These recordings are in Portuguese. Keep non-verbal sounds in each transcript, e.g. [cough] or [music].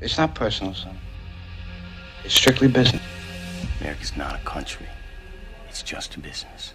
It's not personal, son. It's strictly business. America's not a country. It's just a business.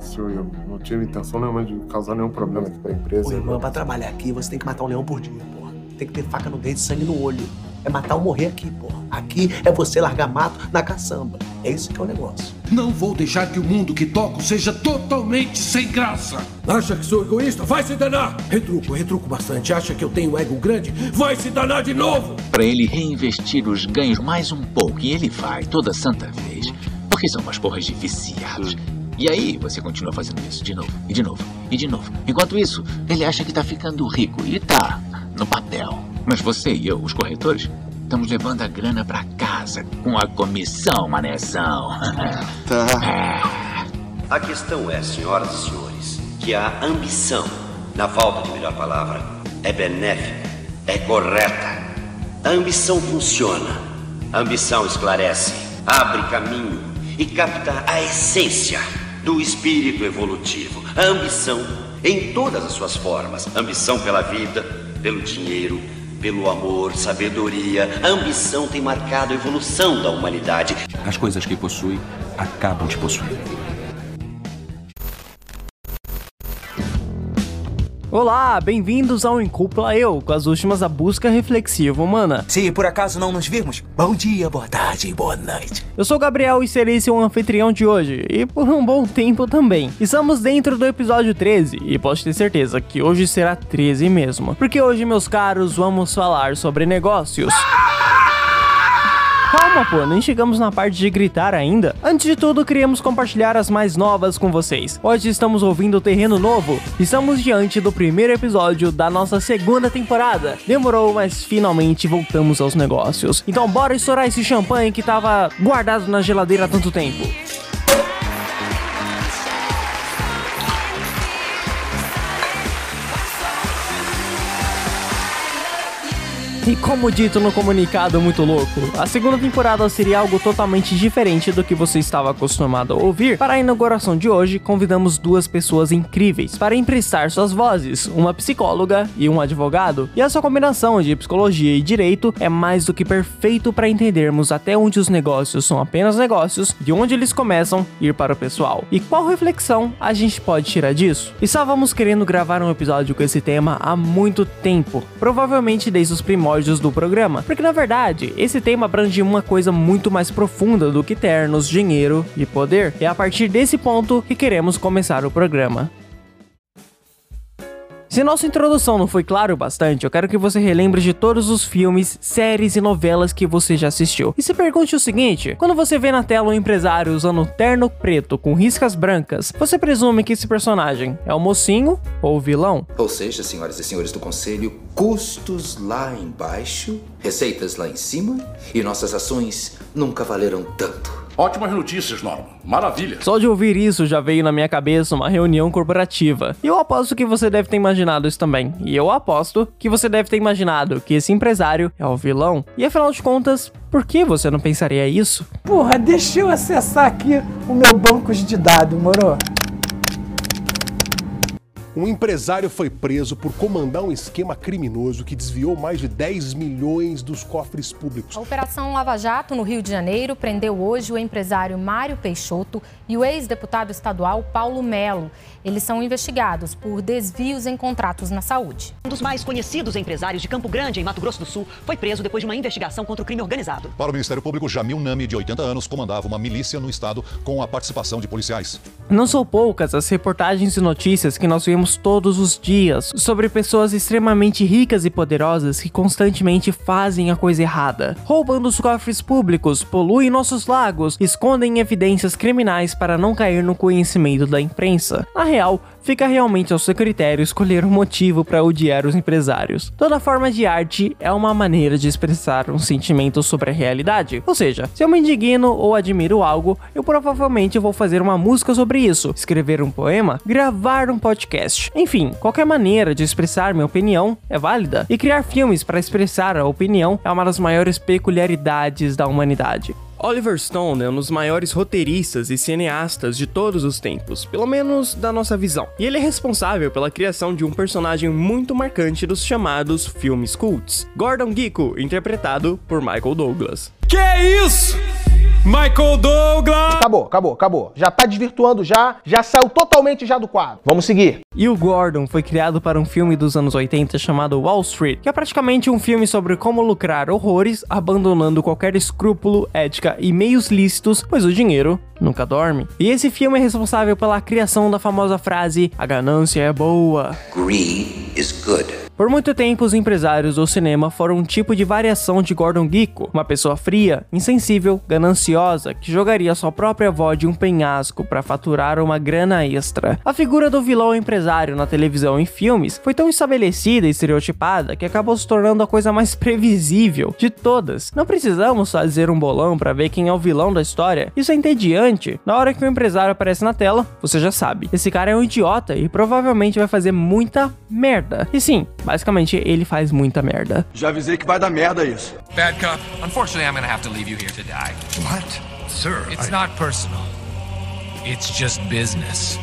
Senhor, eu não tive intenção nenhuma de causar nenhum problema aqui pra empresa. Ô, irmão, pra trabalhar aqui, você tem que matar um leão por dia, porra. Tem que ter faca no dente, sangue no olho. É matar ou morrer aqui, porra. Aqui é você largar mato na caçamba. É isso que é o negócio. Não vou deixar que o mundo que toco seja totalmente sem graça. Acha que sou egoísta? Vai se danar! Retruco, retruco bastante. Acha que eu tenho ego grande? Vai se danar de novo! Para ele reinvestir os ganhos mais um pouco, e ele vai toda santa vez, porque são umas porras de viciados. E aí você continua fazendo isso de novo, e de novo, e de novo. Enquanto isso, ele acha que tá ficando rico, e tá, no papel. Mas você e eu, os corretores, estamos levando a grana pra casa com a comissão, manezão. [laughs] Tá. A questão é, senhoras e senhores, que a ambição, na falta de melhor palavra, é benéfica, é correta. A ambição funciona. A ambição esclarece, abre caminho e capta a essência do espírito evolutivo. A ambição em todas as suas formas. Ambição pela vida, pelo dinheiro, pelo amor, sabedoria. Ambição tem marcado a evolução da humanidade. As coisas que possui acabam te possuindo. Olá, bem-vindos ao Incúpula Eu, com as últimas da busca reflexiva humana. Se por acaso não nos virmos, bom dia, boa tarde, boa noite. Eu sou o Gabriel e serei seu anfitrião de hoje, e por um bom tempo também. Estamos dentro do episódio 13, e posso ter certeza que hoje será 13 mesmo. Porque hoje, meus caros, vamos falar sobre negócios. Calma, pô, nem chegamos na parte de gritar ainda. Antes de tudo, queríamos compartilhar as mais novas com vocês. Hoje estamos ouvindo o Terreno Novo. Estamos diante do primeiro episódio da nossa segunda temporada. Demorou, mas finalmente voltamos aos negócios. Então bora estourar esse champanhe que tava guardado na geladeira há tanto tempo. E como dito no comunicado muito louco, a segunda temporada seria algo totalmente diferente do que você estava acostumado a ouvir. Para a inauguração de hoje, convidamos duas pessoas incríveis para emprestar suas vozes, uma psicóloga e um advogado. E essa combinação de psicologia e direito é mais do que perfeito para entendermos até onde os negócios são apenas negócios, de onde eles começam ir para o pessoal. E qual reflexão a gente pode tirar disso? Estávamos querendo gravar um episódio com esse tema há muito tempo, provavelmente desde os primórdios do programa, porque na verdade esse tema abrange uma coisa muito mais profunda do que ternos, dinheiro e poder. É a partir desse ponto que queremos começar o programa. Se nossa introdução não foi claro o bastante, eu quero que você relembre de todos os filmes, séries e novelas que você já assistiu. E se pergunte o seguinte: quando você vê na tela um empresário usando um terno preto com riscas brancas, você presume que esse personagem é o mocinho ou o vilão? Ou seja, senhoras e senhores do conselho, custos lá embaixo, receitas lá em cima e nossas ações nunca valeram tanto. Ótimas notícias, Norman. Maravilha. Só de ouvir isso já veio na minha cabeça uma reunião corporativa. E eu aposto que você deve ter imaginado isso também. E eu aposto que você deve ter imaginado que esse empresário é o vilão. E afinal de contas, por que você não pensaria isso? Porra, deixa eu acessar aqui o meu banco de dados, moro? Um empresário foi preso por comandar um esquema criminoso que desviou mais de 10 milhões dos cofres públicos. A Operação Lava Jato, no Rio de Janeiro, prendeu hoje o empresário Mário Peixoto e o ex-deputado estadual Paulo Melo. Eles são investigados por desvios em contratos na saúde. Um dos mais conhecidos empresários de Campo Grande, em Mato Grosso do Sul, foi preso depois de uma investigação contra o crime organizado. Para o Ministério Público, Jamil Nami, de 80 anos, comandava uma milícia no estado com a participação de policiais. Não são poucas as reportagens e notícias que nós vemos todos os dias sobre pessoas extremamente ricas e poderosas que constantemente fazem a coisa errada, roubando os cofres públicos, poluem nossos lagos, escondem evidências criminais para não cair no conhecimento da imprensa. Na real, fica realmente ao seu critério escolher um motivo para odiar os empresários. Toda forma de arte é uma maneira de expressar um sentimento sobre a realidade. Ou seja, se eu me indigno ou admiro algo, eu provavelmente vou fazer uma música sobre isso, escrever um poema, gravar um podcast. Enfim, qualquer maneira de expressar minha opinião é válida. E criar filmes para expressar a opinião é uma das maiores peculiaridades da humanidade. Oliver Stone é um dos maiores roteiristas e cineastas de todos os tempos, pelo menos da nossa visão. E ele é responsável pela criação de um personagem muito marcante dos chamados filmes cults, Gordon Gekko, interpretado por Michael Douglas. Que isso? Michael Douglas! Acabou, acabou, acabou. Já tá desvirtuando já, já saiu totalmente já do quadro. Vamos seguir. E o Gordon foi criado para um filme dos anos 80 chamado Wall Street, que é praticamente um filme sobre como lucrar horrores abandonando qualquer escrúpulo, ética e meios lícitos, pois o dinheiro nunca dorme. E esse filme é responsável pela criação da famosa frase: a ganância é boa. Greed is good. Por muito tempo, os empresários do cinema foram um tipo de variação de Gordon Gekko, uma pessoa fria, insensível, gananciosa, que jogaria sua própria avó de um penhasco para faturar uma grana extra. A figura do vilão empresário na televisão e filmes foi tão estabelecida e estereotipada que acabou se tornando a coisa mais [laughs] previsível de todas. Não precisamos fazer um bolão para ver quem é o vilão da história. Isso é entediante. Na hora que o empresário aparece na tela, você já sabe. Esse cara é um idiota e provavelmente vai fazer muita merda. E sim, Basicamente, ele faz muita merda. Já avisei que vai dar merda isso. Bad cop, unfortunately I'm gonna have to leave you here to die. What? Sir, It's I... not personal. It's just business.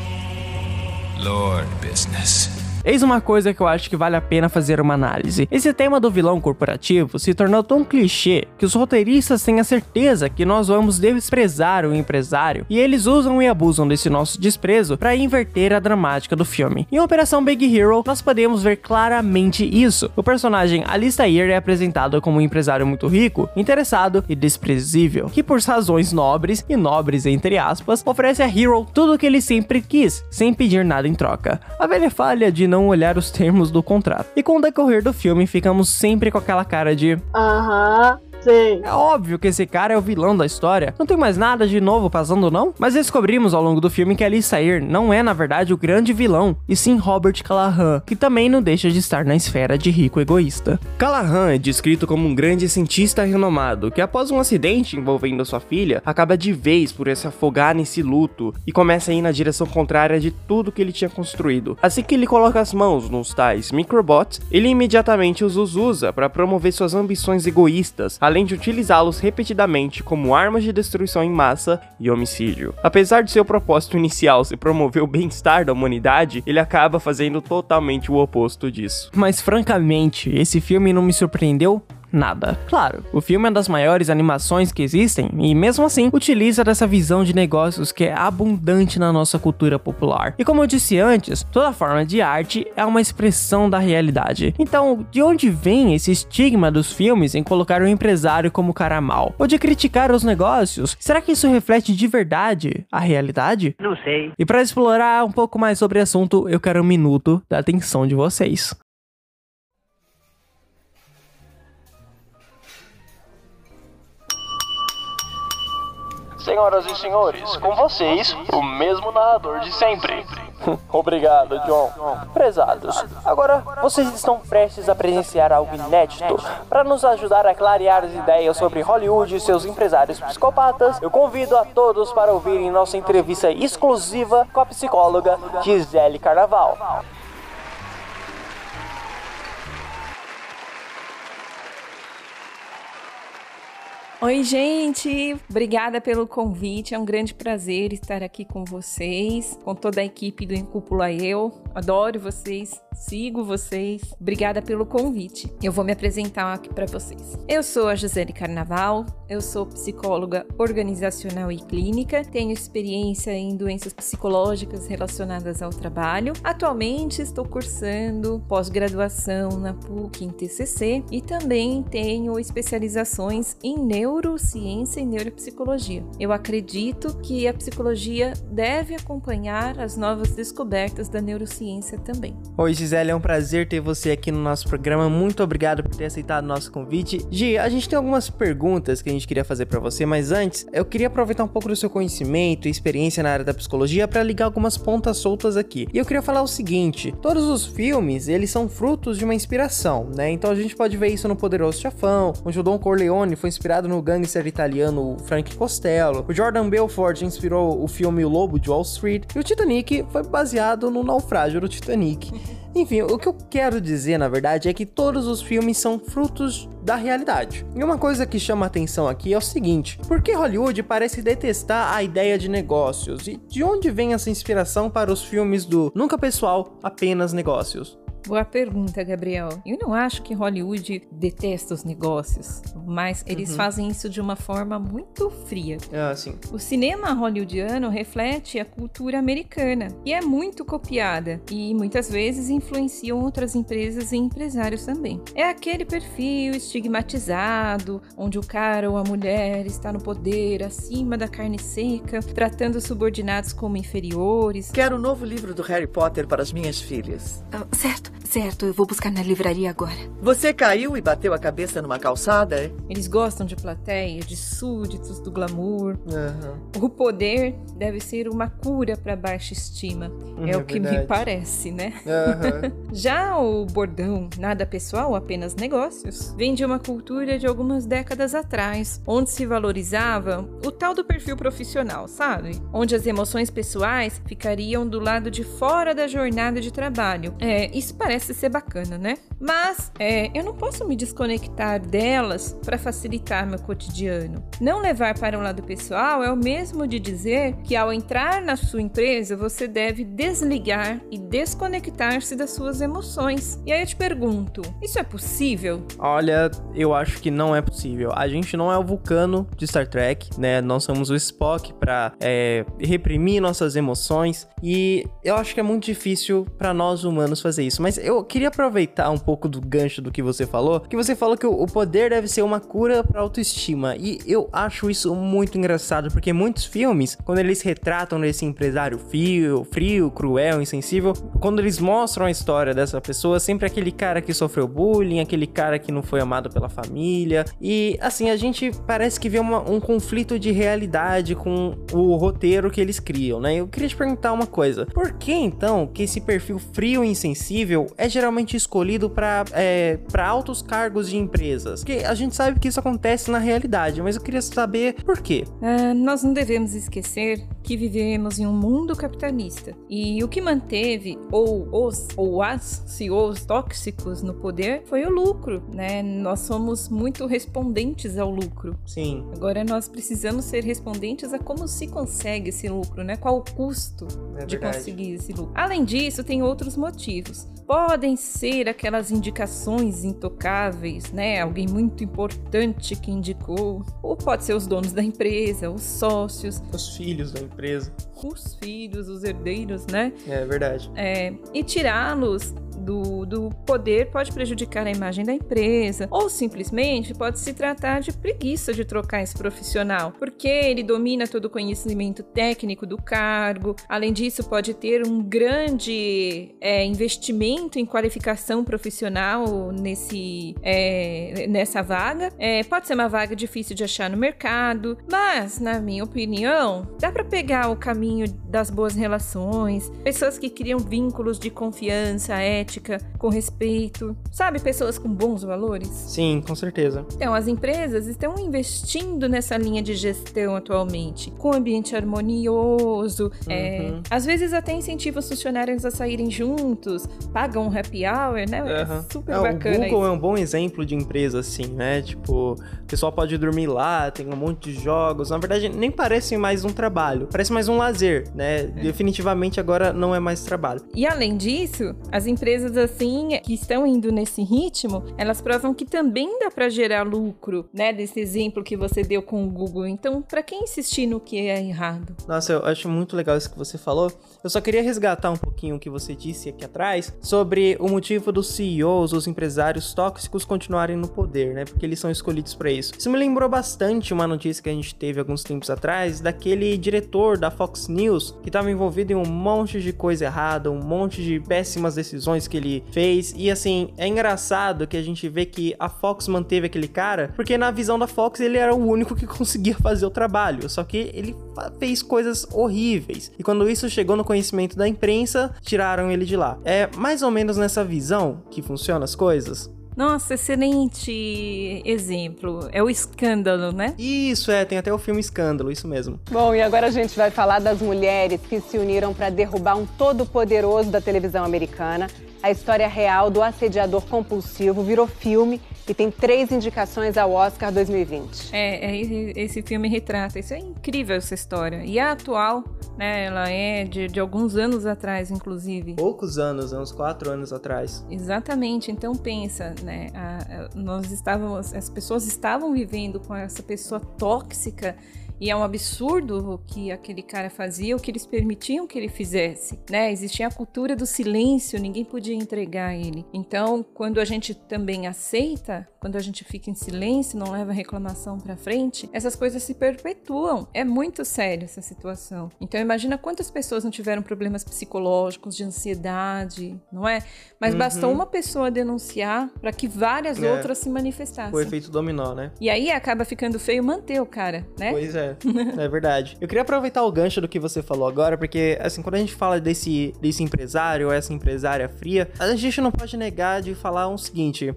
Lord business. Eis uma coisa que eu acho que vale a pena fazer uma análise. Esse tema do vilão corporativo se tornou tão clichê que os roteiristas têm a certeza que nós vamos desprezar o empresário e eles usam e abusam desse nosso desprezo para inverter a dramática do filme. Em Operação Big Hero, nós podemos ver claramente isso. O personagem Alistair é apresentado como um empresário muito rico, interessado e desprezível, que por razões nobres e nobres entre aspas, oferece a Hero tudo o que ele sempre quis, sem pedir nada em troca. A velha falha de não olhar os termos do contrato. E com o decorrer do filme, ficamos sempre com aquela cara de. Aham. Sim. É óbvio que esse cara é o vilão da história. Não tem mais nada de novo passando, não? Mas descobrimos ao longo do filme que Alistair não é, na verdade, o grande vilão, e sim Robert Callahan, que também não deixa de estar na esfera de rico egoísta. Callahan é descrito como um grande cientista renomado, que após um acidente envolvendo sua filha, acaba de vez por se afogar nesse luto e começa a ir na direção contrária de tudo que ele tinha construído. Assim que ele coloca as mãos nos tais microbots, ele imediatamente os usa para promover suas ambições egoístas, além de utilizá-los repetidamente como armas de destruição em massa e homicídio. Apesar de seu propósito inicial ser promover o bem-estar da humanidade, ele acaba fazendo totalmente o oposto disso. Mas francamente, esse filme não me surpreendeu nada. Claro, o filme é uma das maiores animações que existem e, mesmo assim, utiliza dessa visão de negócios que é abundante na nossa cultura popular. E como eu disse antes, toda forma de arte é uma expressão da realidade. Então, de onde vem esse estigma dos filmes em colocar o empresário como cara mal? Ou de criticar os negócios? Será que isso reflete de verdade a realidade? Não sei. E para explorar um pouco mais sobre o assunto, eu quero um minuto da atenção de vocês. Senhoras e senhores, com vocês, o mesmo narrador de sempre. [laughs] Obrigado, John. Prezados, agora vocês estão prestes a presenciar algo inédito. Para nos ajudar a clarear as ideias sobre Hollywood e seus empresários psicopatas, eu convido a todos para ouvirem nossa entrevista exclusiva com a psicóloga Gisele Carnaval. Oi, gente! Obrigada pelo convite. É um grande prazer estar aqui com vocês, com toda a equipe do Incúpula Eu. Adoro vocês, sigo vocês. Obrigada pelo convite. Eu vou me apresentar aqui para vocês. Eu sou a Gisele Carnaval, eu sou psicóloga organizacional e clínica, tenho experiência em doenças psicológicas relacionadas ao trabalho. Atualmente estou cursando pós-graduação na PUC em TCC e também tenho especializações em neuro neurociência e neuropsicologia. Eu acredito que a psicologia deve acompanhar as novas descobertas da neurociência também. Oi, Gisele, é um prazer ter você aqui no nosso programa. Muito obrigado por ter aceitado o nosso convite. Gi, a gente tem algumas perguntas que a gente queria fazer para você, mas antes, eu queria aproveitar um pouco do seu conhecimento e experiência na área da psicologia para ligar algumas pontas soltas aqui. E eu queria falar o seguinte: todos os filmes, eles são frutos de uma inspiração, né? Então a gente pode ver isso no Poderoso Chafão, onde o Don Corleone foi inspirado no gangster italiano Frank Costello. O Jordan Belfort inspirou o filme O Lobo de Wall Street. E o Titanic foi baseado no naufrágio do Titanic. [laughs] Enfim, o que eu quero dizer, na verdade, é que todos os filmes são frutos da realidade. E uma coisa que chama atenção aqui é o seguinte: por que Hollywood parece detestar a ideia de negócios? E de onde vem essa inspiração para os filmes do nunca pessoal, apenas negócios? Boa pergunta, Gabriel. Eu não acho que Hollywood detesta os negócios, mas eles Uhum. fazem isso de uma forma muito fria. Ah, sim. O cinema hollywoodiano reflete a cultura americana e é muito copiada e muitas vezes influenciam outras empresas e empresários também. É aquele perfil estigmatizado, onde o cara ou a mulher está no poder, acima da carne seca, tratando os subordinados como inferiores. Quero o novo livro do Harry Potter para as minhas filhas. Ah, certo, certo. Eu vou buscar na livraria agora. Você caiu e bateu a cabeça numa calçada, é? Eles gostam de plateia, de súditos, do glamour. O poder deve ser uma cura para baixa estima. Hum, é, é o que me verdade. parece, né? Aham. [laughs] Já o bordão nada pessoal, apenas negócios, vem de uma cultura de algumas décadas atrás, onde se valorizava o tal do perfil profissional, sabe? Onde as emoções pessoais ficariam do lado de fora da jornada de trabalho. É, parece ser bacana, né? Mas é, eu não posso me desconectar delas para facilitar meu cotidiano. Não levar para um lado pessoal é o mesmo de dizer que ao entrar na sua empresa você deve desligar e desconectar-se das suas emoções. E aí eu te pergunto, isso é possível? Olha, eu acho que não é possível. A gente não é o Vulcano de Star Trek, né? Nós somos o Spock pra é, reprimir nossas emoções e eu acho que é muito difícil pra nós humanos fazer isso. Mas eu queria aproveitar um pouco do gancho do que você falou, que você falou que o poder deve ser uma cura pra autoestima e eu acho isso muito engraçado porque muitos filmes, quando eles retratam esse empresário frio, frio, cruel, insensível, quando eles mostram a história dessa pessoa, sempre aquele cara que sofreu bullying, aquele cara que não foi amado pela família. E assim, a gente parece que vê uma- um conflito de realidade com o roteiro que eles criam, né? Eu queria te perguntar uma coisa: por que então que esse perfil frio e insensível é geralmente escolhido para é, pra altos cargos de empresas? Porque a gente sabe que isso acontece na realidade, mas eu queria saber por quê. Ah, nós não devemos esquecer que vivemos em um mundo capitalista e o que manteve ou os ou as CEOs tóxicos no poder foi o lucro, né? Nós somos muito respondentes ao lucro. Sim. Agora nós precisamos ser respondentes a como se consegue esse lucro, né? Qual o custo É de verdade. conseguir esse lucro. Além disso, tem outros motivos. Podem ser aquelas indicações intocáveis, né? Alguém muito importante que indicou, ou pode ser os donos da empresa, os sócios, Os filhos da empresa. os filhos, os herdeiros, né? É verdade. É, e tirá-los do, do poder pode prejudicar a imagem da empresa, ou simplesmente pode se tratar de preguiça de trocar esse profissional, porque ele domina todo o conhecimento técnico do cargo. Além disso, pode ter um grande é, investimento em qualificação profissional nesse, é, nessa vaga. É, pode ser uma vaga difícil de achar no mercado, mas, na minha opinião, dá para pegar o caminho das boas relações, pessoas que criam vínculos de confiança, ética, com respeito, sabe? Pessoas com bons valores. Sim, com certeza. Então, as empresas estão investindo nessa linha de gestão atualmente, com ambiente harmonioso, é, Uhum. às vezes até incentiva os funcionários a saírem juntos, pagam um happy hour, né? Aham. É super É, bacana O Google isso. é um bom exemplo de empresa assim, né? Tipo, o pessoal pode dormir lá, tem um monte de jogos. Na verdade, nem parece mais um trabalho, parece mais um lazer, né? Definitivamente agora não é mais trabalho. E além disso, as empresas assim que estão indo nesse ritmo, elas provam que também dá para gerar lucro, né? Desse exemplo que você deu com o Google. Então, para quem insistir no que é errado? Nossa, eu acho muito legal isso que você falou. Eu só queria resgatar um pouquinho o que você disse aqui atrás sobre o motivo dos CEOs, os empresários tóxicos, continuarem no poder, né? Porque eles são escolhidos para isso. Isso me lembrou bastante uma notícia que a gente teve alguns tempos atrás daquele diretor da Fox News que estava envolvido em um monte de coisa errada, um monte de péssimas decisões que ele fez. E assim, é engraçado que a gente vê que a Fox manteve aquele cara, porque na visão da Fox ele era o único que [laughs] conseguia fazer o trabalho. Só que ele fez coisas horríveis. E quando isso chegou no conhecimento da imprensa, tiraram ele de lá. É mais ou menos nessa visão que funcionam as coisas. Nossa, excelente exemplo. É o escândalo, né? Isso, é, tem até o filme Escândalo, isso mesmo. Bom, e agora a gente vai falar das mulheres que se uniram para derrubar um todo-poderoso da televisão americana. A história real do assediador compulsivo virou filme e tem três indicações ao Oscar 2020. É, é esse, filme retrata. Isso é incrível, essa história. E a atual, né? Ela é de, de alguns anos atrás, inclusive. Poucos anos, uns quatro anos atrás. Exatamente. Então pensa, né? A, a, nós estávamos, as pessoas estavam vivendo com essa pessoa tóxica e é um absurdo o que aquele cara fazia, o que eles permitiam que ele fizesse, né? Existia a cultura do silêncio, ninguém podia entregar ele. Então, quando a gente também aceita, quando a gente fica em silêncio, não leva a reclamação para frente, essas coisas se perpetuam. É muito sério essa situação. Então, imagina quantas pessoas não tiveram problemas psicológicos, de ansiedade, não é? Mas Uhum. bastou uma pessoa denunciar para que várias É. outras se manifestassem. O efeito dominó, né? E aí acaba ficando feio manter o cara, né? Pois é, [laughs] é verdade. Eu queria aproveitar o gancho do que você falou agora, porque, assim, quando a gente fala desse, desse empresário ou essa empresária fria, a gente não pode negar de falar o seguinte.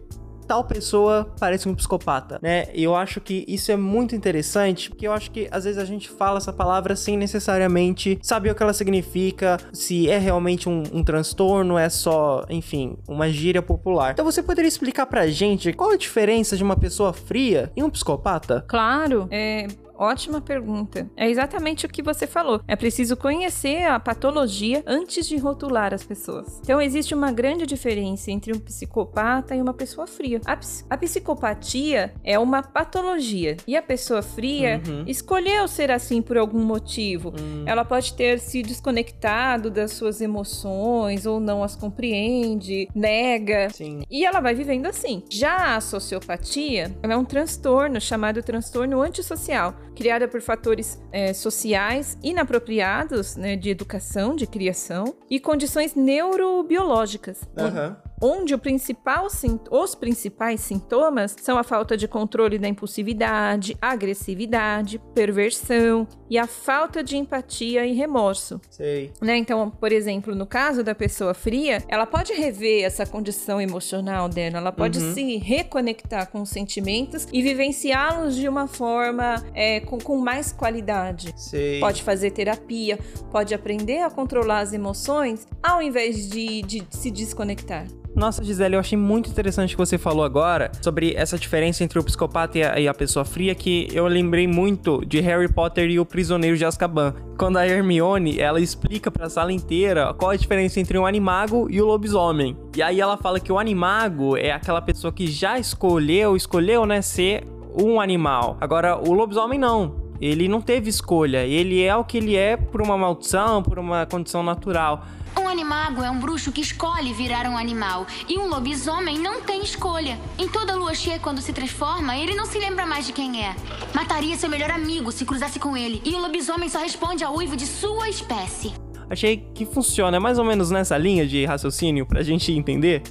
Tal pessoa parece um psicopata, né? E eu acho que isso é muito interessante, porque eu acho que às vezes a gente fala essa palavra sem necessariamente saber o que ela significa, se é realmente um, um transtorno, é só, enfim, uma gíria popular. Então você poderia explicar pra gente qual a diferença de uma pessoa fria e um psicopata? Claro, é ótima pergunta. É exatamente o que você falou. É preciso conhecer a patologia antes de rotular as pessoas. Então existe uma grande diferença entre um psicopata e uma pessoa fria. A, ps- a psicopatia é uma patologia e a pessoa fria Uhum. escolheu ser assim por algum motivo. Ela pode ter se desconectado das suas emoções ou não as compreende, nega. E ela vai vivendo assim. Já a sociopatia é um transtorno chamado transtorno antissocial, criada por fatores eh, sociais inapropriados né, de educação, de criação e condições neurobiológicas. Aham. Onde principal, os principais sintomas são a falta de controle da impulsividade, agressividade, perversão e a falta de empatia e remorso. Sei. Né? Então, por exemplo, no caso da pessoa fria, ela pode rever essa condição emocional dela, ela pode Uhum. se reconectar com os sentimentos e vivenciá-los de uma forma é, com, com mais qualidade. Sei. Pode fazer terapia, pode aprender a controlar as emoções ao invés de, de se desconectar. Nossa, Gisele, eu achei muito interessante o que você falou agora sobre essa diferença entre o psicopata e a, e a pessoa fria, que eu lembrei muito de Harry Potter e o Prisioneiro de Azkaban. Quando a Hermione, ela explica pra sala inteira qual a diferença entre um animago e o lobisomem. E aí ela fala que o animago é aquela pessoa que já escolheu, escolheu, né, ser um animal. Agora, o lobisomem não. Ele não teve escolha. Ele é o que ele é por uma maldição, por uma condição natural. Um animago é um bruxo que escolhe virar um animal. E um lobisomem não tem escolha. Em toda lua cheia, quando se transforma, ele não se lembra mais de quem é. Mataria seu melhor amigo se cruzasse com ele. E o lobisomem só responde ao uivo de sua espécie. Achei que funciona é mais ou menos nessa linha de raciocínio pra gente entender.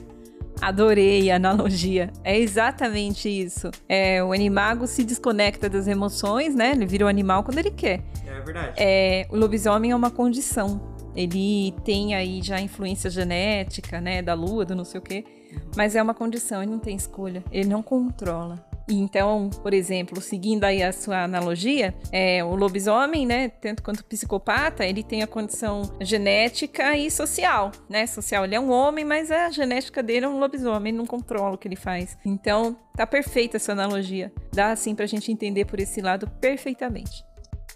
Adorei a analogia. É exatamente isso. É, o animago se desconecta das emoções, né? Ele vira um animal quando ele quer. É verdade. É, o lobisomem é uma condição. Ele tem aí já influência genética, né? Da lua, do não sei o quê. Mas é uma condição, ele não tem escolha. Ele não controla. Então, por exemplo, seguindo aí a sua analogia, é, o lobisomem, né, tanto quanto psicopata, ele tem a condição genética e social, né? Social, ele é um homem, mas a genética dele é um lobisomem, ele não controla o que ele faz. Então, tá perfeita essa analogia. Dá assim pra gente entender por esse lado perfeitamente.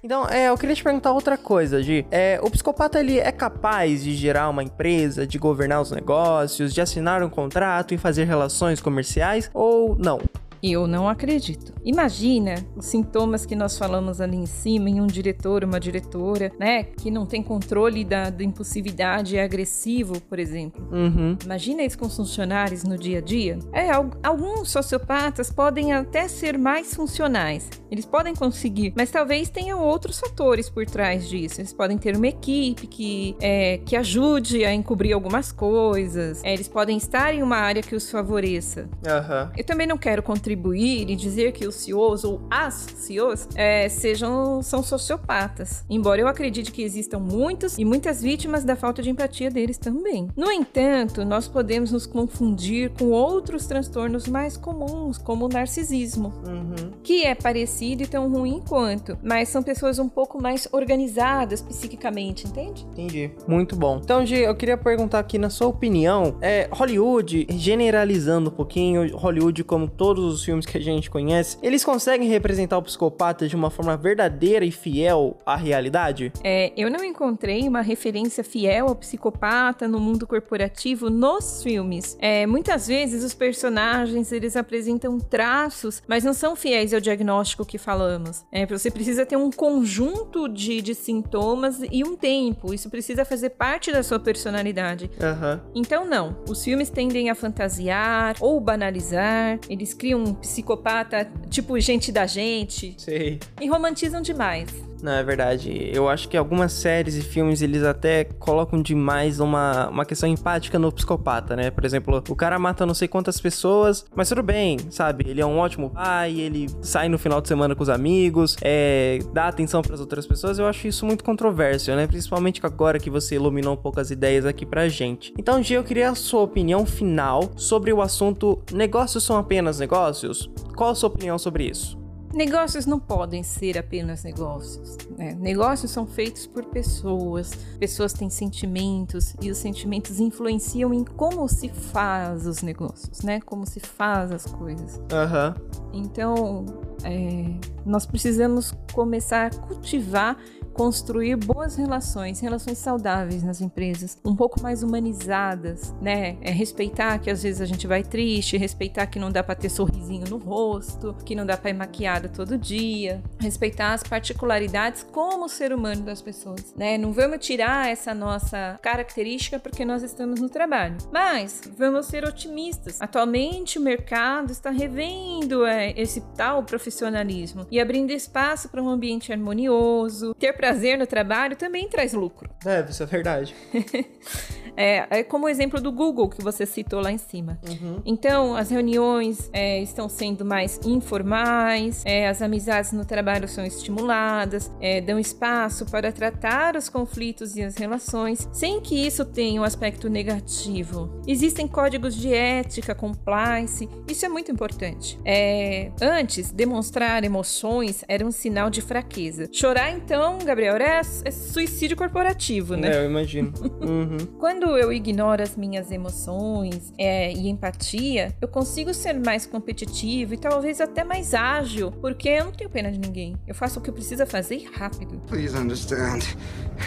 Então, é, eu queria te perguntar outra coisa, Gi. É, o psicopata, ele é capaz de gerar uma empresa, de governar os negócios, de assinar um contrato e fazer relações comerciais, ou não? Eu não acredito. Imagina os sintomas que nós falamos ali em cima em um diretor, uma diretora, né? Que não tem controle da, da impulsividade, é agressivo, por exemplo. Uhum. Imagina isso com os funcionários no dia a dia. É, al- alguns sociopatas podem até ser mais funcionais. Eles podem conseguir, mas talvez tenham outros fatores por trás disso. Eles podem ter uma equipe que, é, que ajude a encobrir algumas coisas. É, eles podem estar em uma área que os favoreça. Aham. Eu também não quero contribuir contribuir e dizer que os CEOs ou as CEOs é, sejam são sociopatas. Embora eu acredite que existam muitos e muitas vítimas da falta de empatia deles também. No entanto, nós podemos nos confundir com outros transtornos mais comuns, como o narcisismo, Uhum. que é parecido e tão ruim quanto, mas são pessoas um pouco mais organizadas psiquicamente, entende? Entendi. Muito bom. Então, Gi, eu queria perguntar aqui, na sua opinião, é, Hollywood, generalizando um pouquinho, Hollywood, como todos os filmes que a gente conhece, eles conseguem representar o psicopata de uma forma verdadeira e fiel à realidade? É, eu não encontrei uma referência fiel ao psicopata no mundo corporativo nos filmes. É, muitas vezes os personagens eles apresentam traços, mas não são fiéis ao diagnóstico que falamos. É, você precisa ter um conjunto de, de sintomas e um tempo. Isso precisa fazer parte da sua personalidade. Aham. Então, não. Os filmes tendem a fantasiar ou banalizar. Eles criam um psicopata tipo gente da gente Sei. e romantizam demais. Não, é verdade. Eu acho que algumas séries e filmes, eles até colocam demais uma, uma questão empática no psicopata, né? Por exemplo, o cara mata não sei quantas pessoas, mas tudo bem, sabe? Ele é um ótimo pai, ele sai no final de semana com os amigos, é, dá atenção para as outras pessoas. Eu acho isso muito controverso, né? Principalmente agora que você iluminou um pouco as ideias aqui pra gente. Então, Gia, eu queria a sua opinião final sobre o assunto negócios são apenas negócios? Qual a sua opinião sobre isso? Negócios não podem ser apenas negócios. né? Negócios são feitos por pessoas. Pessoas têm sentimentos e os sentimentos influenciam em como se faz os negócios, né? Como se faz as coisas. Aham. Então, é, nós precisamos começar a cultivar, construir boas relações, relações saudáveis nas empresas, um pouco mais humanizadas, né? É respeitar que às vezes a gente vai triste, respeitar que não dá para ter sorrisinho no rosto, que não dá para ir maquiada todo dia, respeitar as particularidades como ser humano das pessoas, né? Não vamos tirar essa nossa característica porque nós estamos no trabalho, mas vamos ser otimistas. Atualmente o mercado está revendo é, esse tal profissionalismo e abrindo espaço para um ambiente harmonioso. Ter prazer no trabalho também traz lucro. É, isso é verdade. [laughs] É, é como o exemplo do Google que você citou lá em cima. Então, as reuniões é, estão sendo mais informais, é, as amizades no trabalho são estimuladas, é, dão espaço para tratar os conflitos e as relações, sem que isso tenha um aspecto negativo. Existem códigos de ética, compliance, isso é muito importante. É, antes, demonstrar emoções era um sinal de fraqueza. Chorar, então, Gabriel, é, é suicídio corporativo, né? É, eu imagino. [laughs] Uhum. Quando eu ignoro as minhas emoções é, e empatia, eu consigo ser mais competitivo e talvez até mais ágil, porque eu não tenho pena de ninguém. Eu faço o que eu preciso fazer rápido. Please understand,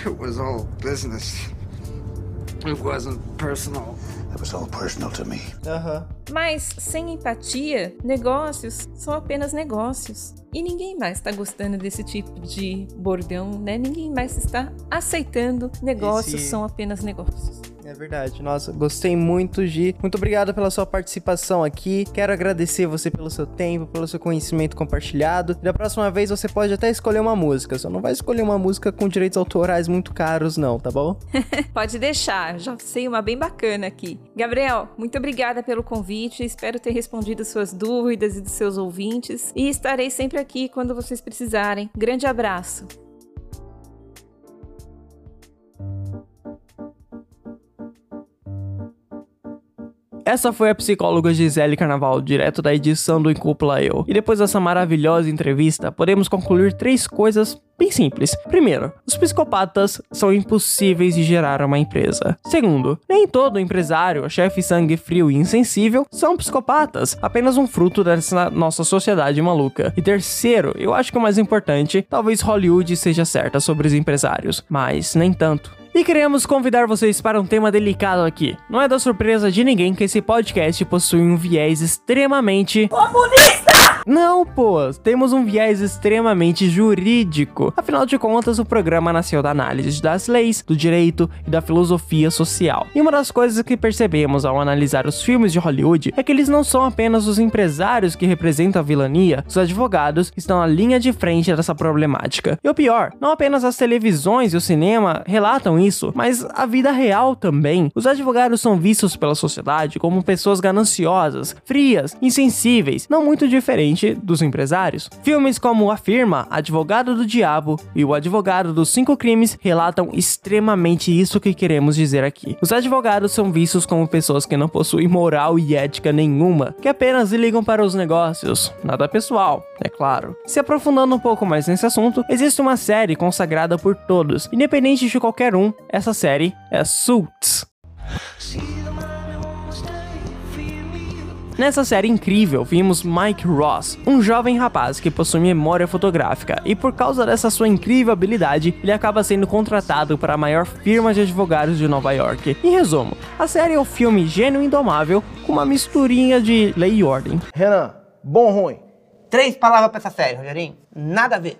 it was all business. It wasn't personal. It was all personal to me. Aham. Mas sem empatia, negócios são apenas negócios. E ninguém mais está gostando desse tipo de bordão, né? Ninguém mais está aceitando negócios Esse- são apenas negócios. É verdade. Nossa, gostei muito, Gi. Muito obrigado pela sua participação aqui. Quero agradecer você pelo seu tempo, pelo seu conhecimento compartilhado. Da próxima vez você pode até escolher uma música. Só não vai escolher uma música com direitos autorais muito caros, não, tá bom? [laughs] Pode deixar, já sei uma bem bacana aqui. Gabriel, muito obrigada pelo convite. Espero ter respondido suas dúvidas e dos seus ouvintes. E estarei sempre aqui quando vocês precisarem. Grande abraço. Essa foi a psicóloga Gisele Carnaval, direto da edição do Incúpula Eu. E depois dessa maravilhosa entrevista, podemos concluir três coisas bem simples. Primeiro, os psicopatas são impossíveis de gerar uma empresa. Segundo, nem todo empresário, chefe sangue frio e insensível são psicopatas, apenas um fruto dessa nossa sociedade maluca. E terceiro, eu acho que o mais importante, talvez Hollywood seja certa sobre os empresários, mas nem tanto. E queremos convidar vocês para um tema delicado aqui. Não é da surpresa de ninguém que esse podcast possui um viés extremamente Comunista! Não, pô, temos um viés extremamente jurídico. Afinal de contas, o programa nasceu da análise das leis, do direito e da filosofia social. E uma das coisas que percebemos ao analisar os filmes de Hollywood é que eles não são apenas os empresários que representam a vilania, os advogados estão na linha de frente dessa problemática. E o pior, não apenas as televisões e o cinema relatam isso, mas a vida real também. Os advogados são vistos pela sociedade como pessoas gananciosas, frias, insensíveis, não muito diferente dos empresários. Filmes como A Firma, Advogado do Diabo e O Advogado dos Cinco Crimes relatam extremamente isso que queremos dizer aqui. Os advogados são vistos como pessoas que não possuem moral e ética nenhuma, que apenas ligam para os negócios, nada pessoal, é claro. Se aprofundando um pouco mais nesse assunto, existe uma série consagrada por todos, independente de qualquer um, essa série é Suits. Nessa série incrível, vimos Mike Ross, um jovem rapaz que possui memória fotográfica e por causa dessa sua incrível habilidade, ele acaba sendo contratado para a maior firma de advogados de Nova York. Em resumo, a série é o filme Gênio Indomável com uma misturinha de lei e ordem. Renan, bom ou ruim? Três palavras pra essa série, Rogerinho. Nada a ver.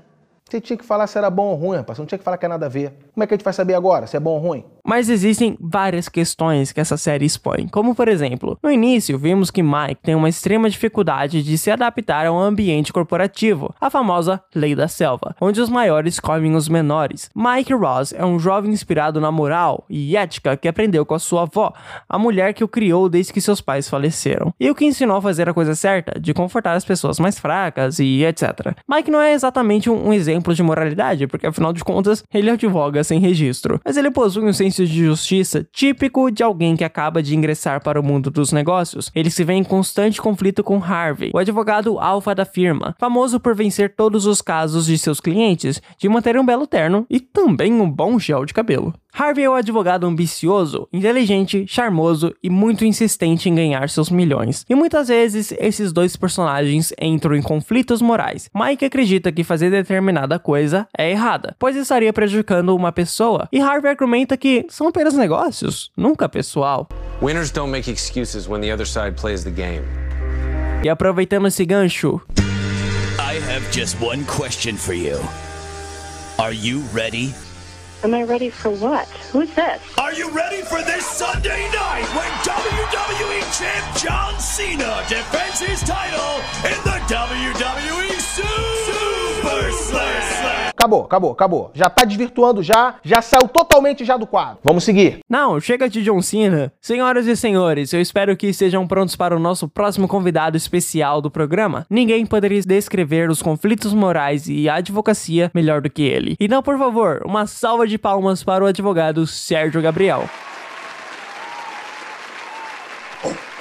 Você tinha que falar se era bom ou ruim, rapaz. Você não tinha que falar que é nada a ver. Como é que a gente vai saber agora se é bom ou ruim? Mas existem várias questões que essa série expõe, como por exemplo, no início vimos que Mike tem uma extrema dificuldade de se adaptar a um ambiente corporativo, a famosa lei da selva, onde os maiores comem os menores. Mike Ross é um jovem inspirado na moral e ética que aprendeu com a sua avó, a mulher que o criou desde que seus pais faleceram, e o que ensinou a fazer a coisa certa, de confortar as pessoas mais fracas e etc. Mike não é exatamente um, um exemplo de moralidade, porque afinal de contas ele advoga sem registro, mas ele possui um senso de justiça típico de alguém que acaba de ingressar para o mundo dos negócios. Ele se vê em constante conflito com Harvey, o advogado alfa da firma, famoso por vencer todos os casos de seus clientes, de manter um belo terno e também um bom gel de cabelo. Harvey é um advogado ambicioso, inteligente, charmoso e muito insistente em ganhar seus milhões. E muitas vezes esses dois personagens entram em conflitos morais. Mike acredita que fazer determinada coisa é errada, pois estaria prejudicando uma pessoa, e Harvey argumenta que são apenas negócios, nunca pessoal. Winners don't make excuses when the other side plays the game. E aproveitando esse gancho, I have just one question for you. Are you ready? Am I ready for what? Who's this? Are you ready for this Sunday night when WWE Champ John Cena defends his title in the WWE? Acabou, acabou, acabou. Já tá desvirtuando já, já saiu totalmente já do quadro. Vamos seguir. Não, chega de John Cena. Senhoras e senhores, eu espero que estejam prontos para o nosso próximo convidado especial do programa. Ninguém poderia descrever os conflitos morais e a advocacia melhor do que ele. Então, por favor, uma salva de palmas para o advogado Sérgio Gabriel.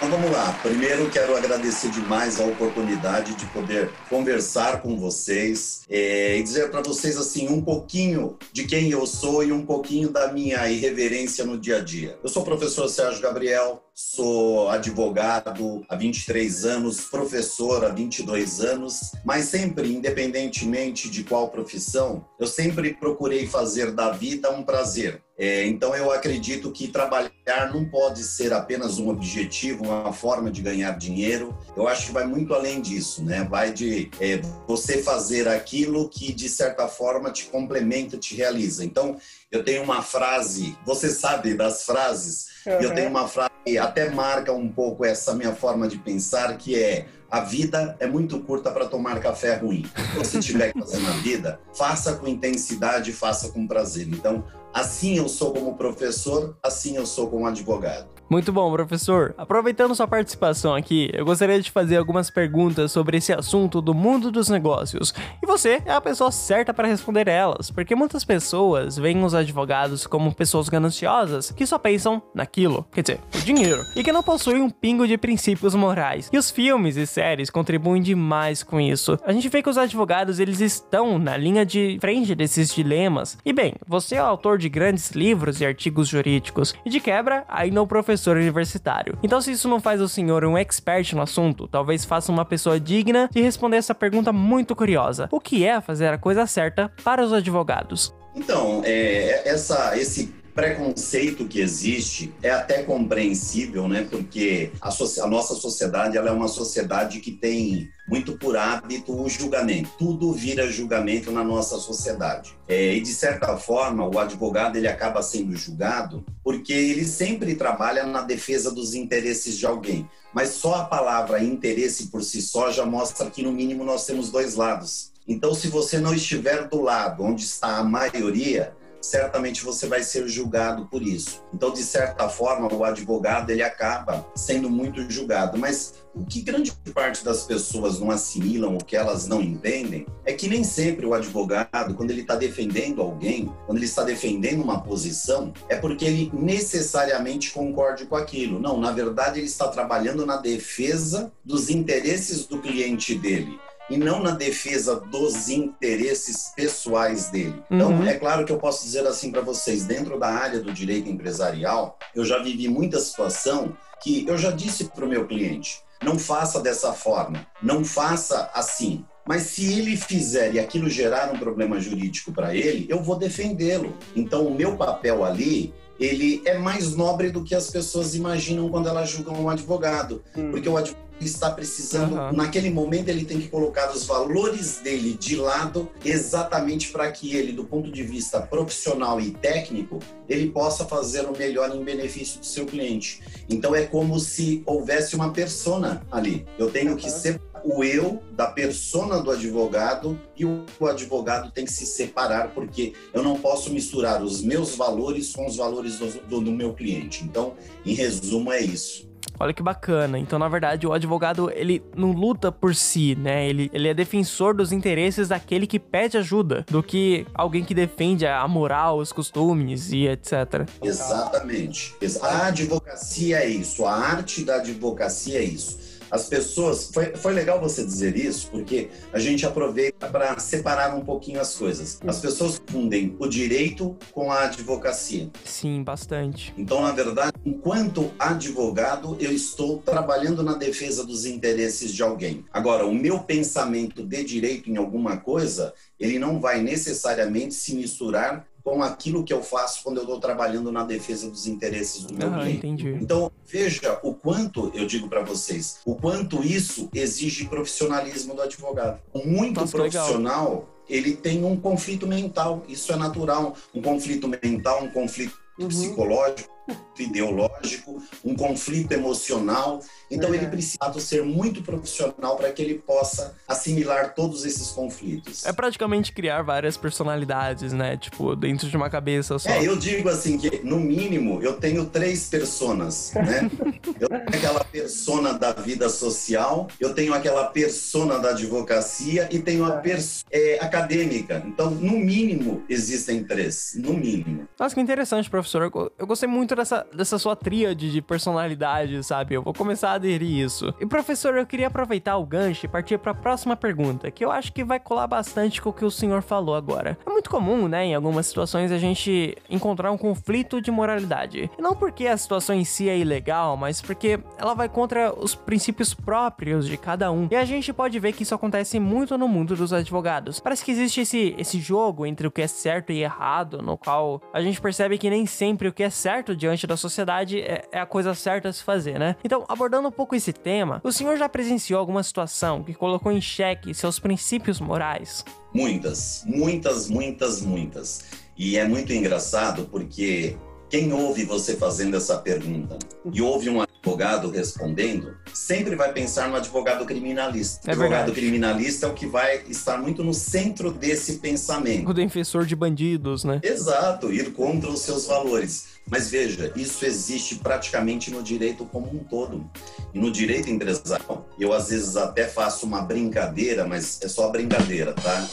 Então vamos lá. Primeiro quero agradecer demais a oportunidade de poder conversar com vocês eh, e dizer para vocês assim um pouquinho de quem eu sou e um pouquinho da minha irreverência no dia a dia. Eu sou o professor Sérgio Gabriel, sou advogado há 23 anos, professor há 22 anos, mas sempre, independentemente de qual profissão, eu sempre procurei fazer da vida um prazer. É, então eu acredito que trabalhar não pode ser apenas um objetivo, uma forma de ganhar dinheiro. Eu acho que vai muito além disso, né? Vai de é, você fazer aquilo que de certa forma te complementa, te realiza. Então eu tenho uma frase, você sabe das frases, Uhum. eu tenho uma frase que até marca um pouco essa minha forma de pensar, que é a vida é muito curta para tomar café ruim. Se você tiver que fazer na vida, faça com intensidade, faça com prazer. Então, assim eu sou como professor, assim eu sou como advogado. Muito bom, professor. Aproveitando sua participação aqui, eu gostaria de fazer algumas perguntas sobre esse assunto do mundo dos negócios. E você é a pessoa certa para responder elas, porque muitas pessoas veem os advogados como pessoas gananciosas que só pensam naquilo, quer dizer, o dinheiro, e que não possuem um pingo de princípios morais. E os filmes e séries contribuem demais com isso. A gente vê que os advogados eles estão na linha de frente desses dilemas. E bem, você é autor de grandes livros e artigos jurídicos, e de quebra, ainda o professor universitário. Então, se isso não faz o senhor um expert no assunto, talvez faça uma pessoa digna de responder essa pergunta muito curiosa: o que é fazer a coisa certa para os advogados? Então, é, essa, esse preconceito que existe é até compreensível, né? Porque a, a, nossa sociedade ela é uma sociedade que tem muito por hábito o julgamento. Tudo vira julgamento na nossa sociedade. É, e de certa forma, o advogado ele acaba sendo julgado porque ele sempre trabalha na defesa dos interesses de alguém. Mas só a palavra interesse por si só já mostra que no mínimo nós temos dois lados. Então, se você não estiver do lado onde está a maioria, certamente você vai ser julgado por isso. Então, de certa forma, o advogado ele acaba sendo muito julgado. Mas o que grande parte das pessoas não assimilam, o que elas não entendem, é que nem sempre o advogado, quando ele está defendendo alguém, quando ele está defendendo uma posição, é porque ele necessariamente concorde com aquilo. Não, na verdade, ele está trabalhando na defesa dos interesses do cliente dele e não na defesa dos interesses pessoais dele. Então, uhum. é claro que eu posso dizer assim para vocês, dentro da área do direito empresarial, eu já vivi muita situação que eu já disse para o meu cliente, não faça dessa forma, não faça assim. Mas se ele fizer e aquilo gerar um problema jurídico para ele, eu vou defendê-lo. Então, o meu papel ali ele é mais nobre do que as pessoas imaginam quando elas julgam um advogado. Hum. Porque o advogado está precisando, uhum. naquele momento, ele tem que colocar os valores dele de lado, exatamente para que ele, do ponto de vista profissional e técnico, ele possa fazer o melhor em benefício do seu cliente. Então é como se houvesse uma persona ali. Eu tenho que separar o eu da persona do advogado e o advogado tem que se separar porque eu não posso misturar os meus valores com os valores do, do, meu cliente. Então, em resumo, é isso. Olha que bacana. Então, na verdade, o advogado, ele não luta por si, né? Ele, ele é defensor dos interesses daquele que pede ajuda, do que alguém que defende a moral, os costumes e etc. Exatamente. A advocacia é isso, a arte da advocacia é isso. As pessoas. Foi, foi legal você dizer isso, porque a gente aproveita para separar um pouquinho as coisas. As pessoas fundem o direito com a advocacia. Sim, bastante. Então, na verdade, enquanto advogado, eu estou trabalhando na defesa dos interesses de alguém. Agora, o meu pensamento de direito em alguma coisa, ele não vai necessariamente se misturar com aquilo que eu faço quando eu estou trabalhando na defesa dos interesses do meu ah, cliente. Entendi. Então, veja o quanto, eu digo para vocês, o quanto isso exige profissionalismo do advogado. Muito Nossa, profissional, legal. ele tem um conflito mental, isso é natural. Um conflito mental, um conflito uhum. psicológico, ideológico, um conflito emocional. Então, ele precisa ser muito profissional para que ele possa assimilar todos esses conflitos. É praticamente criar várias personalidades, né? Tipo, dentro de uma cabeça só. É, eu digo assim que, no mínimo, eu tenho três personas, né? [laughs] eu tenho aquela persona da vida social, eu tenho aquela persona da advocacia e tenho a persona é, acadêmica. Então, no mínimo, existem três. No mínimo. Nossa, que interessante, professor. Eu gostei muito dessa, dessa sua tríade de personalidade, sabe? Eu vou começar a aderir isso. E professor, eu queria aproveitar o gancho e partir para a próxima pergunta, que eu acho que vai colar bastante com o que o senhor falou agora. É muito comum, né, em algumas situações a gente encontrar um conflito de moralidade. Não porque a situação em si é ilegal, mas porque ela vai contra os princípios próprios de cada um. E a gente pode ver que isso acontece muito no mundo dos advogados. Parece que existe esse, esse jogo entre o que é certo e errado, no qual a gente percebe que nem sempre o que é certo diante da sociedade é, é a coisa certa a se fazer, né? Então, abordando um pouco esse tema, o senhor já presenciou alguma situação que colocou em xeque seus princípios morais? Muitas, muitas, muitas, muitas. E é muito engraçado porque quem ouve você fazendo essa pergunta e ouve um advogado respondendo, sempre vai pensar no advogado criminalista. É o advogado verdade. criminalista é o que vai estar muito no centro desse pensamento. O defensor de bandidos, né? Exato, ir contra os seus valores. Mas veja, isso existe praticamente no direito como um todo. E no direito empresarial, eu às vezes até faço uma brincadeira, mas é só brincadeira, tá?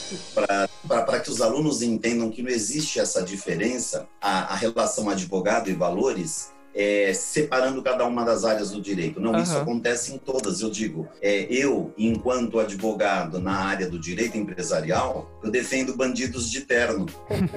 Para que os alunos entendam que não existe essa diferença, a, a relação advogado e valores é, separando cada uma das áreas do direito. Não, uhum. isso acontece em todas. Eu digo, é, eu, enquanto advogado na área do direito empresarial, eu defendo bandidos de terno.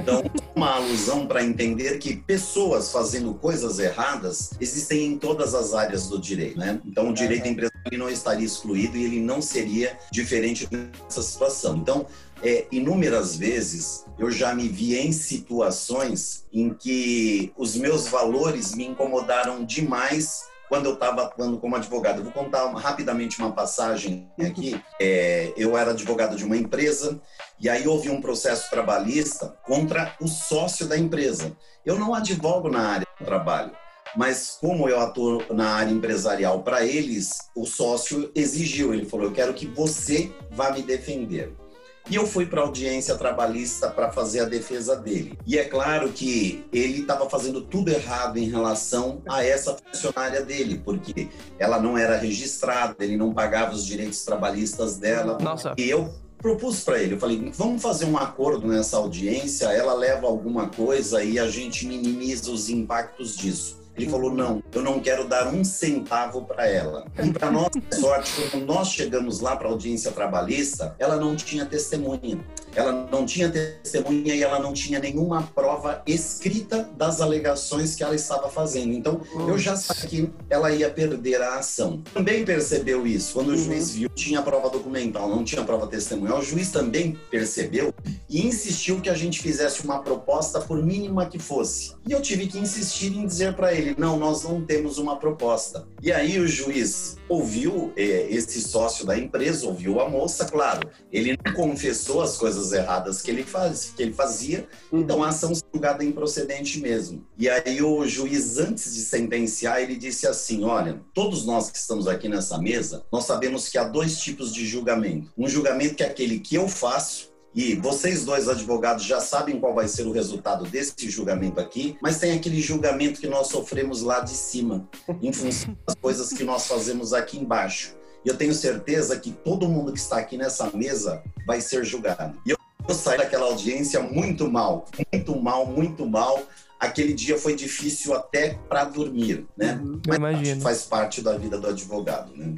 Então, uma alusão para entender que pessoas fazendo coisas erradas existem em todas as áreas do direito. Né? Então, o direito empresarial não estaria excluído e ele não seria diferente nessa situação. Então, é, inúmeras vezes eu já me vi em situações em que os meus valores me incomodaram demais quando eu estava atuando como advogado. Eu vou contar uma, rapidamente uma passagem aqui. É, eu era advogado de uma empresa e aí houve um processo trabalhista contra o sócio da empresa. Eu não advogo na área do trabalho, mas como eu atuo na área empresarial para eles, o sócio exigiu, ele falou: "Eu quero que você vá me defender". E eu fui para a audiência trabalhista para fazer a defesa dele. E é claro que ele estava fazendo tudo errado em relação a essa funcionária dele, porque ela não era registrada, ele não pagava os direitos trabalhistas dela. Nossa. E eu propus para ele, eu falei, vamos fazer um acordo nessa audiência, ela leva alguma coisa e a gente minimiza os impactos disso. Ele falou: não, eu não quero dar um centavo para ela. E para nossa [laughs] sorte, quando nós chegamos lá para a audiência trabalhista, ela não tinha testemunha. Ela não tinha testemunha e ela não tinha nenhuma prova escrita das alegações que ela estava fazendo. Então, eu já sabia que ela ia perder a ação. Também percebeu isso. Quando o juiz viu, tinha prova documental, não tinha prova testemunhal. O juiz também percebeu e insistiu que a gente fizesse uma proposta, por mínima que fosse. E eu tive que insistir em dizer para ele: não, nós não temos uma proposta. E aí o juiz ouviu eh, esse sócio da empresa, ouviu a moça, claro. Ele não confessou as coisas erradas que ele, faz, que ele fazia, então a ação se julgada improcedente mesmo. E aí o juiz, antes de sentenciar, ele disse assim: olha, todos nós que estamos aqui nessa mesa, nós sabemos que há dois tipos de julgamento. Um julgamento que é aquele que eu faço e vocês dois advogados já sabem qual vai ser o resultado desse julgamento aqui, mas tem aquele julgamento que nós sofremos lá de cima, em função das coisas que nós fazemos aqui embaixo. E eu tenho certeza que todo mundo que está aqui nessa mesa vai ser julgado. E eu, saí daquela audiência muito mal, muito mal, muito mal. Aquele dia foi difícil até para dormir, né? eu imagino. faz parte da vida do advogado, né?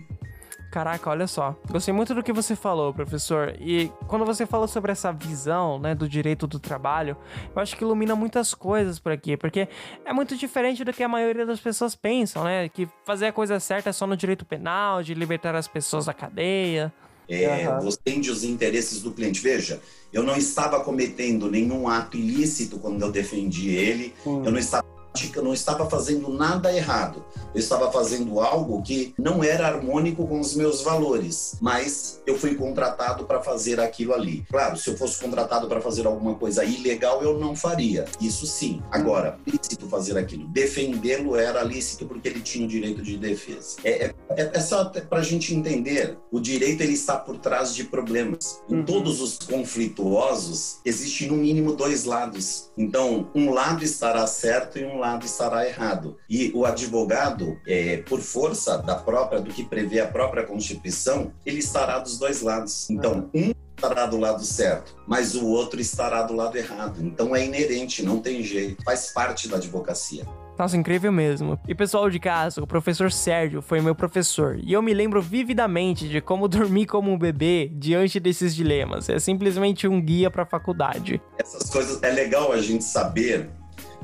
Caraca, olha só. Gostei muito do que você falou, professor. E quando você falou sobre essa visão, né, do direito do trabalho, eu acho que ilumina muitas coisas por aqui, porque é muito diferente do que a maioria das pessoas pensam, né? Que fazer a coisa certa é só no direito penal, de libertar as pessoas da cadeia. É, Aham. Você entende os interesses do cliente. Veja, eu não estava cometendo nenhum ato ilícito quando eu defendi ele, eu não estava eu não estava fazendo nada errado. Eu estava fazendo algo que não era harmônico com os meus valores, mas eu fui contratado para fazer aquilo ali. Claro, se eu fosse contratado para fazer alguma coisa ilegal, eu não faria. Isso sim. Agora, lícito fazer aquilo. Defendê-lo era lícito porque ele tinha o direito de defesa. É, é, é só para a gente entender. O direito ele está por trás de problemas. Em todos os conflituosos, existe no mínimo dois lados. Então, um lado estará certo e um lado estará errado. E o advogado, é, por força da própria, do que prevê a própria Constituição, ele estará dos dois lados. Então, um estará do lado certo, mas o outro estará do lado errado. Então é inerente, não tem jeito, faz parte da advocacia. Nossa, incrível mesmo. E pessoal de casa, o professor Sérgio foi meu professor. E eu me lembro vividamente de como [laughs] dormir como um bebê diante desses dilemas. É simplesmente um guia para a faculdade. Essas coisas é legal a gente saber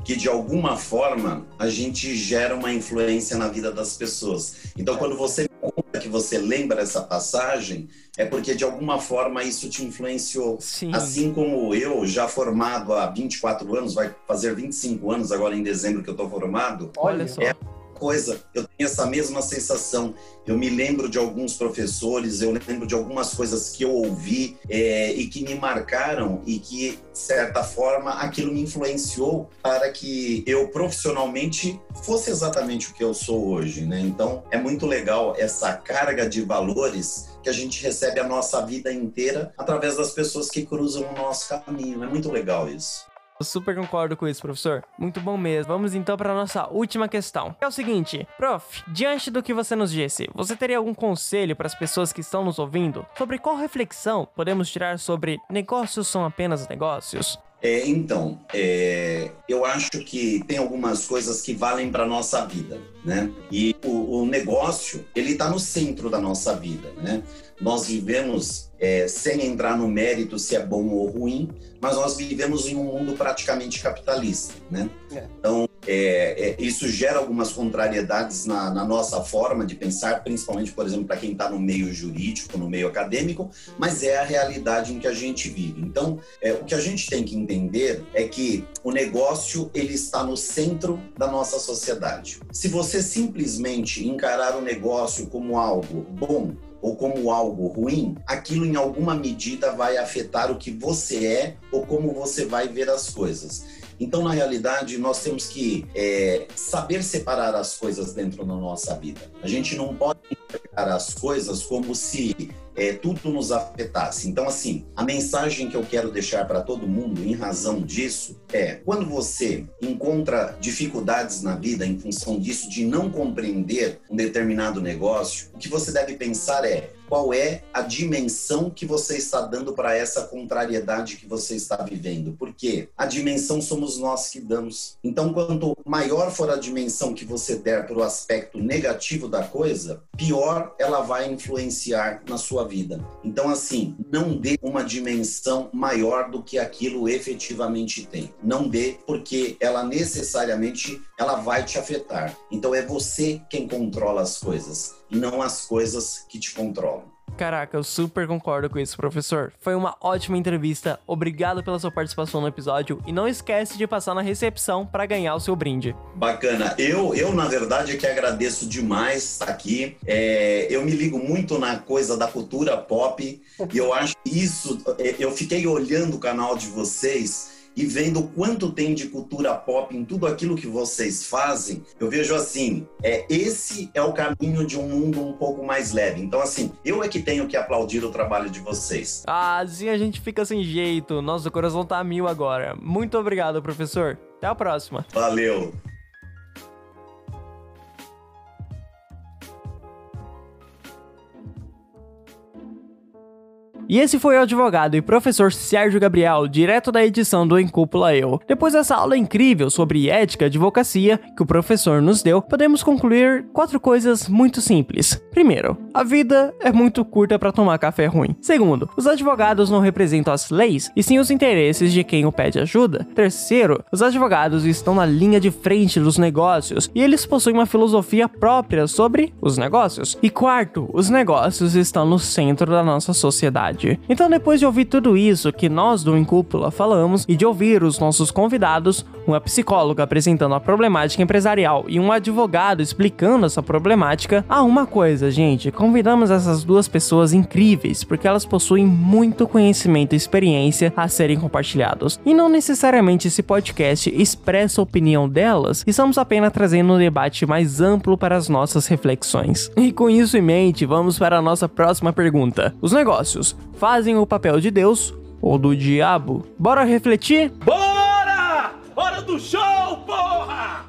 que de alguma forma a gente gera uma influência na vida das pessoas. Então, quando você me conta que você lembra essa passagem, é porque de alguma forma isso te influenciou. Sim. Assim como eu, já formado há 24 anos, vai fazer 25 anos agora em dezembro que eu tô formado. Olha só. É coisa, eu tenho essa mesma sensação. Eu me lembro de alguns professores, eu lembro de algumas coisas que eu ouvi é, e que me marcaram e que, de certa forma, aquilo me influenciou para que eu profissionalmente fosse exatamente o que eu sou hoje, né? Então, é muito legal essa carga de valores que a gente recebe a nossa vida inteira através das pessoas que cruzam o nosso caminho. É muito legal isso. Eu super concordo com isso, professor. Muito bom mesmo. Vamos então para nossa última questão. É o seguinte, prof, diante do que você nos disse, você teria algum conselho para as pessoas que estão nos ouvindo sobre qual reflexão podemos tirar sobre negócios são apenas negócios? É, então, é, eu acho que tem algumas coisas que valem para nossa vida, né? E o, o negócio ele está no centro da nossa vida, né? Nós vivemos é, sem entrar no mérito se é bom ou ruim, mas nós vivemos em um mundo praticamente capitalista, né? Então, é, é, isso gera algumas contrariedades na, na, nossa forma de pensar, principalmente, por exemplo, para quem está no meio jurídico, no meio acadêmico, mas é a realidade em que a gente vive. Então, é, o que a gente tem que entender é que o negócio ele está no centro da nossa sociedade. Se você simplesmente encarar o negócio como algo bom, ou como algo ruim, aquilo em alguma medida vai afetar o que você é ou como você vai ver as coisas. Então, na realidade, nós temos que é, saber separar as coisas dentro da nossa vida. A gente não pode enxergar as coisas como se é, tudo nos afetasse. Então, assim, a mensagem que eu quero deixar para todo mundo em razão disso é: quando você encontra dificuldades na vida em função disso, de não compreender um determinado negócio, o que você deve pensar é qual é a dimensão que você está dando para essa contrariedade que você está vivendo. Porque a dimensão somos nós que damos. Então, quanto maior for a dimensão que você der para o aspecto negativo da coisa, pior ela vai influenciar na sua vida. Então, assim, não dê uma dimensão maior do que aquilo efetivamente tem. Não dê, porque ela necessariamente ela vai te afetar. Então, é você quem controla as coisas e não as coisas que te controlam. Caraca, eu super concordo com isso, professor. Foi uma ótima entrevista. Obrigado pela sua participação no episódio e não esquece de passar na recepção para ganhar o seu brinde. Bacana. Eu, eu na verdade, é que agradeço demais aqui. É, eu me ligo muito na coisa da cultura pop e eu acho isso. É, eu fiquei olhando o canal de vocês e vendo quanto tem de cultura pop em tudo aquilo que vocês fazem, eu vejo assim, é esse é o caminho de um mundo um pouco mais leve. Então assim, eu é que tenho que aplaudir o trabalho de vocês. Ah, assim a gente fica sem jeito. Nosso coração tá mil agora. Muito obrigado, professor. Até a próxima. Valeu. E esse foi o advogado e professor Sérgio Gabriel, direto da edição do Em Cúpula Eu. Depois dessa aula incrível sobre ética e advocacia que o professor nos deu, podemos concluir quatro coisas muito simples. Primeiro, a vida é muito curta para tomar café ruim. Segundo, os advogados não representam as leis, e sim os interesses de quem o pede ajuda. Terceiro, os advogados estão na linha de frente dos negócios e eles possuem uma filosofia própria sobre os negócios. E quarto, os negócios estão no centro da nossa sociedade Então, depois de ouvir tudo isso que nós do Incúpula falamos e de ouvir os nossos convidados, uma psicóloga apresentando a problemática empresarial e um advogado explicando essa problemática, há uma coisa, gente, convidamos essas duas pessoas incríveis porque elas possuem muito conhecimento e experiência a serem compartilhados. E não necessariamente esse podcast expressa a opinião delas, estamos apenas trazendo um debate mais amplo para as nossas reflexões. E com isso em mente, vamos para a nossa próxima pergunta. Os negócios fazem o papel de Deus ou do diabo? Bora refletir? Bora! Hora do show, porra!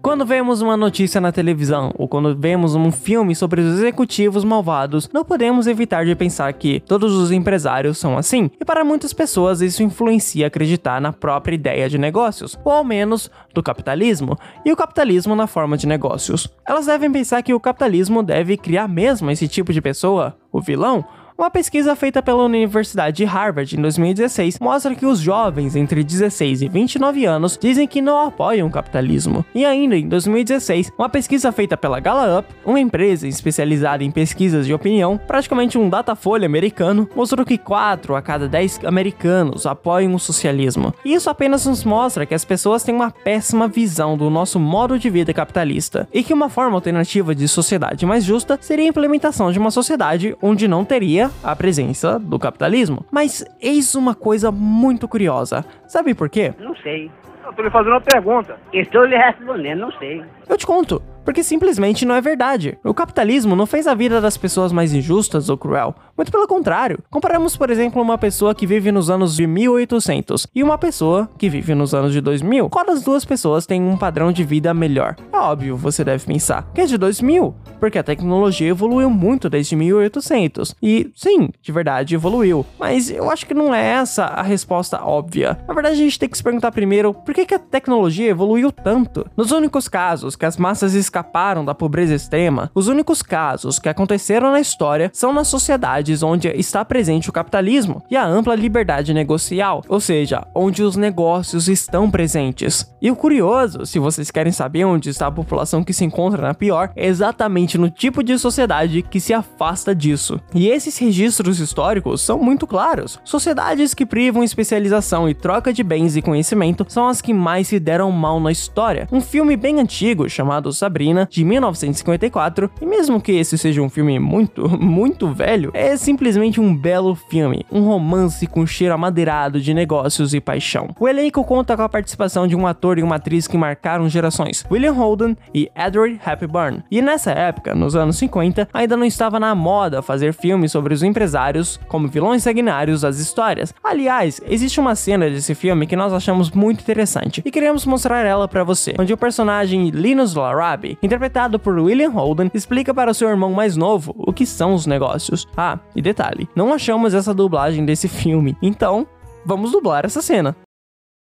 Quando vemos uma notícia na televisão ou quando vemos um filme sobre os executivos malvados, não podemos evitar de pensar que todos os empresários são assim, e para muitas pessoas isso influencia acreditar na própria ideia de negócios, ou ao menos do capitalismo, e o capitalismo na forma de negócios. Elas devem pensar que o capitalismo deve criar mesmo esse tipo de pessoa, o vilão, uma pesquisa feita pela Universidade de Harvard em 2016 mostra que os jovens entre 16 e 29 anos dizem que não apoiam o capitalismo. E ainda em 2016, uma pesquisa feita pela Gallup, uma empresa especializada em pesquisas de opinião, praticamente um Datafolha americano, mostrou que 4 a cada 10 americanos apoiam o socialismo. E isso apenas nos mostra que as pessoas têm uma péssima visão do nosso modo de vida capitalista e que uma forma alternativa de sociedade mais justa seria a implementação de uma sociedade onde não teria a presença do capitalismo. Mas eis uma coisa muito curiosa. Sabe por quê? Não sei. Eu tô lhe fazendo uma pergunta. Estou lhe respondendo, não sei. Eu te conto porque simplesmente não é verdade. O capitalismo não fez a vida das pessoas mais injustas ou cruel, muito pelo contrário. Comparamos, por exemplo, uma pessoa que vive nos anos de 1800 e uma pessoa que vive nos anos de 2000. Qual das duas pessoas tem um padrão de vida melhor? É óbvio, você deve pensar que é de 2000, porque a tecnologia evoluiu muito desde 1800. E sim, de verdade evoluiu, mas eu acho que não é essa a resposta óbvia. Na verdade, a gente tem que se perguntar primeiro por que, que a tecnologia evoluiu tanto. Nos únicos casos que as massas escaparam da pobreza extrema, os únicos casos que aconteceram na história são nas sociedades sociedades onde está presente o capitalismo e a ampla liberdade negocial, ou seja, onde os negócios estão presentes. E o curioso, se vocês querem saber onde está a população que se encontra na pior, é exatamente no tipo de sociedade que se afasta disso. E esses registros históricos são muito claros. Sociedades que privam especialização e troca de bens e conhecimento são as que mais se deram mal na história. Um filme bem antigo chamado Sabrina, de 1954, e mesmo que esse seja um filme muito, [laughs] muito velho, é simplesmente um belo filme, um romance com cheiro amadeirado de negócios e paixão. O elenco conta com a participação de um ator e uma atriz que marcaram gerações, William Holden e Edward Hepburn. E nessa época, nos anos 50, ainda não estava na moda fazer filmes sobre os empresários como vilões sanguinários das histórias. Aliás, existe uma cena desse filme que nós achamos muito interessante e queremos mostrar ela para você, onde o personagem Linus Larabi, interpretado por William Holden, explica para seu irmão mais novo o que são os negócios. Ah, e detalhe, não achamos essa dublagem desse filme, então vamos dublar essa cena.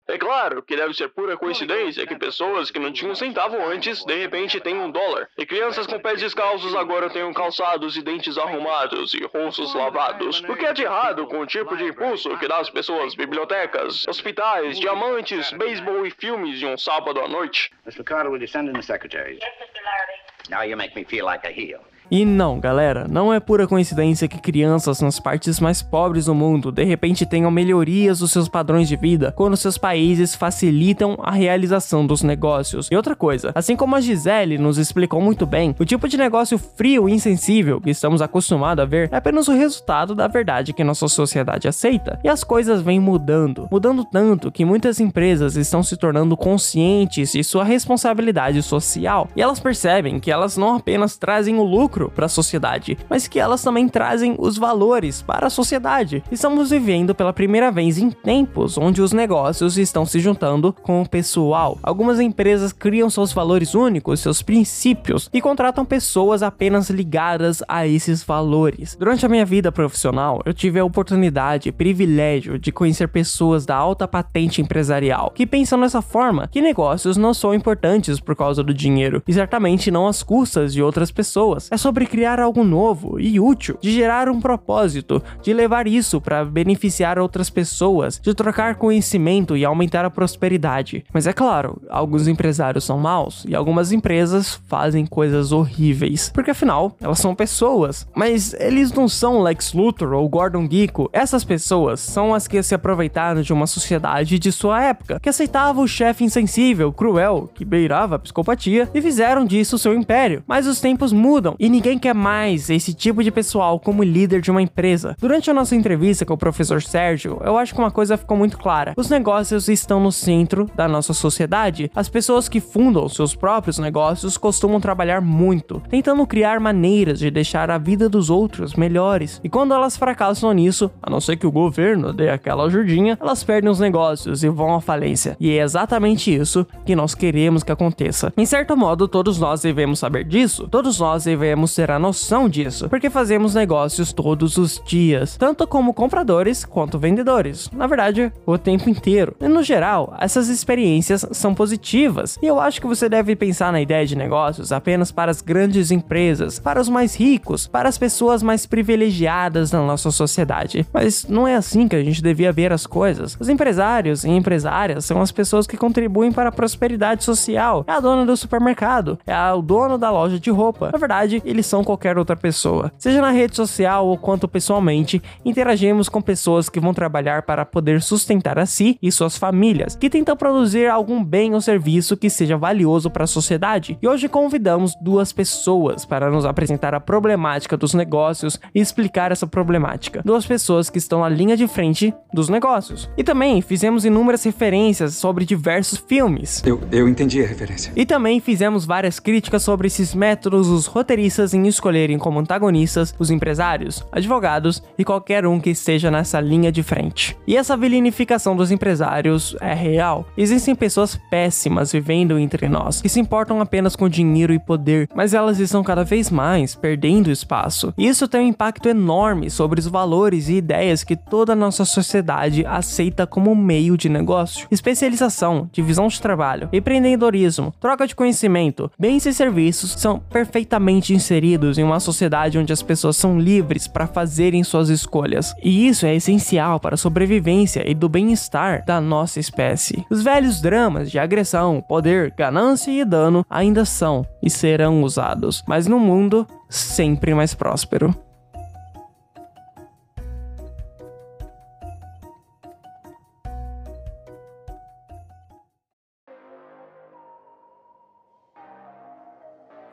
É claro que deve ser pura coincidência que pessoas que não tinham um centavo antes, de repente têm um dólar. E crianças com pés descalços agora tenham calçados e dentes arrumados e rostos lavados. O que é de errado com o tipo de impulso que dá às pessoas bibliotecas, hospitais, diamantes, beisebol e filmes de um sábado à noite? Mr. Carter, will you send in the secretaries? Yes, Mr. Larrabee. Now you make me feel like a heel. E não, galera, não é pura coincidência que crianças nas partes mais pobres do mundo de repente tenham melhorias dos seus padrões de vida quando seus países facilitam a realização dos negócios. E outra coisa, assim como a Gisele nos explicou muito bem, o tipo de negócio frio e insensível que estamos acostumados a ver é apenas o resultado da verdade que nossa sociedade aceita. E as coisas vêm mudando, mudando tanto que muitas empresas estão se tornando conscientes de sua responsabilidade social. E elas percebem que elas não apenas trazem o lucro lucro para a sociedade, mas que elas também trazem os valores para a sociedade. Estamos vivendo pela primeira vez em tempos onde os negócios estão se juntando com o pessoal. Algumas empresas criam seus valores únicos, seus princípios e contratam pessoas apenas ligadas a esses valores. Durante a minha vida profissional, eu tive a oportunidade e privilégio de conhecer pessoas da alta patente empresarial que pensam dessa forma, que negócios não são importantes por causa do dinheiro e certamente não às custas de outras pessoas. É sobre criar algo novo e útil, de gerar um propósito, de levar isso para beneficiar outras pessoas, de trocar conhecimento e aumentar a prosperidade. Mas é claro, alguns empresários são maus e algumas empresas fazem coisas horríveis, porque afinal, elas são pessoas. Mas eles não são Lex Luthor ou Gordon Gekko. Essas pessoas são as que se aproveitaram de uma sociedade de sua época, que aceitava o chefe insensível, cruel, que beirava a psicopatia e fizeram disso seu império. Mas os tempos mudam e ninguém quer mais esse tipo de pessoal como líder de uma empresa. Durante a nossa entrevista com o professor Sérgio, eu acho que uma coisa ficou muito clara: os negócios estão no centro da nossa sociedade. As pessoas que fundam seus próprios negócios costumam trabalhar muito, tentando criar maneiras de deixar a vida dos outros melhores. E quando elas fracassam nisso, a não ser que o governo dê aquela ajudinha, elas perdem os negócios e vão à falência. E é exatamente isso que nós queremos que aconteça. Em certo modo, todos nós devemos saber disso. Todos nós devemos devemos ter a noção disso, porque fazemos negócios todos os dias, tanto como compradores quanto vendedores. Na verdade, o tempo inteiro. E no geral, essas experiências são positivas, e eu acho que você deve pensar na ideia de negócios apenas para as grandes empresas, para os mais ricos, para as pessoas mais privilegiadas na nossa sociedade. Mas não é assim que a gente devia ver as coisas. Os empresários e empresárias são as pessoas que contribuem para a prosperidade social. É a dona do supermercado, é o dono da loja de roupa. Na verdade, eles são qualquer outra pessoa. Seja na rede social ou quanto pessoalmente, interagimos com pessoas que vão trabalhar para poder sustentar a si e suas famílias, que tentam produzir algum bem ou serviço que seja valioso para a sociedade. E hoje convidamos duas pessoas para nos apresentar a problemática dos negócios e explicar essa problemática. Duas pessoas que estão na linha de frente dos negócios. E também fizemos inúmeras referências sobre diversos filmes. Eu, eu entendi a referência. E também fizemos várias críticas sobre esses métodos os roteiristas em escolherem como antagonistas os empresários, advogados e qualquer um que esteja nessa linha de frente. E essa vilinificação dos empresários é real. Existem pessoas péssimas vivendo entre nós, que se importam apenas com dinheiro e poder, mas elas estão cada vez mais perdendo espaço. E isso tem um impacto enorme sobre os valores e ideias que toda a nossa sociedade aceita como meio de negócio. Especialização, divisão de trabalho, empreendedorismo, troca de conhecimento, bens e serviços são perfeitamente inseridos inseridos em uma sociedade onde as pessoas são livres para fazerem suas escolhas. E isso é essencial para a sobrevivência e do bem-estar da nossa espécie. Os velhos dramas de agressão, poder, ganância e dano ainda são e serão usados, mas no mundo sempre mais próspero.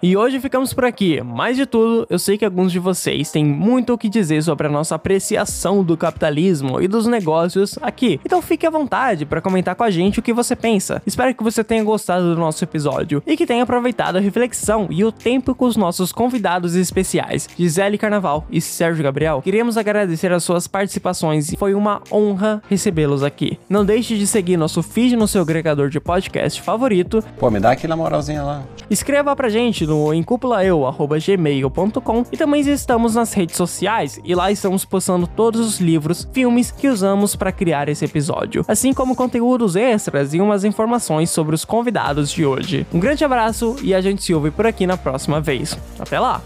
E hoje ficamos por aqui. Mais de tudo, eu sei que alguns de vocês têm muito o que dizer sobre a nossa apreciação do capitalismo e dos negócios aqui. Então fique à vontade para comentar com a gente o que você pensa. Espero que você tenha gostado do nosso episódio e que tenha aproveitado a reflexão e o tempo com os nossos convidados especiais, Gisele Carnaval e Sérgio Gabriel. Queremos agradecer as suas participações e foi uma honra recebê-los aqui. Não deixe de seguir nosso feed no seu agregador de podcast favorito. Pô, me dá aquela moralzinha lá. Escreva pra gente no encupulaeu.gmail.com e também estamos nas redes sociais e lá estamos postando todos os livros, filmes que usamos para criar esse episódio, assim como conteúdos extras e umas informações sobre os convidados de hoje. Um grande abraço e a gente se ouve por aqui na próxima vez. Até lá!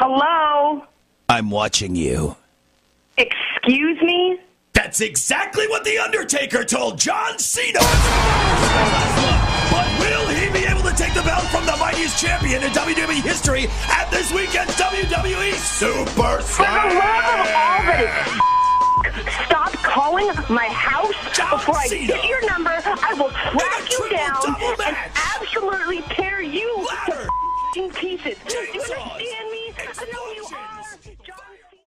Hello? I'm watching you. Excuse me? That's exactly what The Undertaker told John Cena! But will he be able to take the belt from the mightiest champion in WWE history at this weekend's WWE Super For the love of all that is Stop calling my house before I get your number. I will track you down and absolutely tear you to pieces. Do you understand?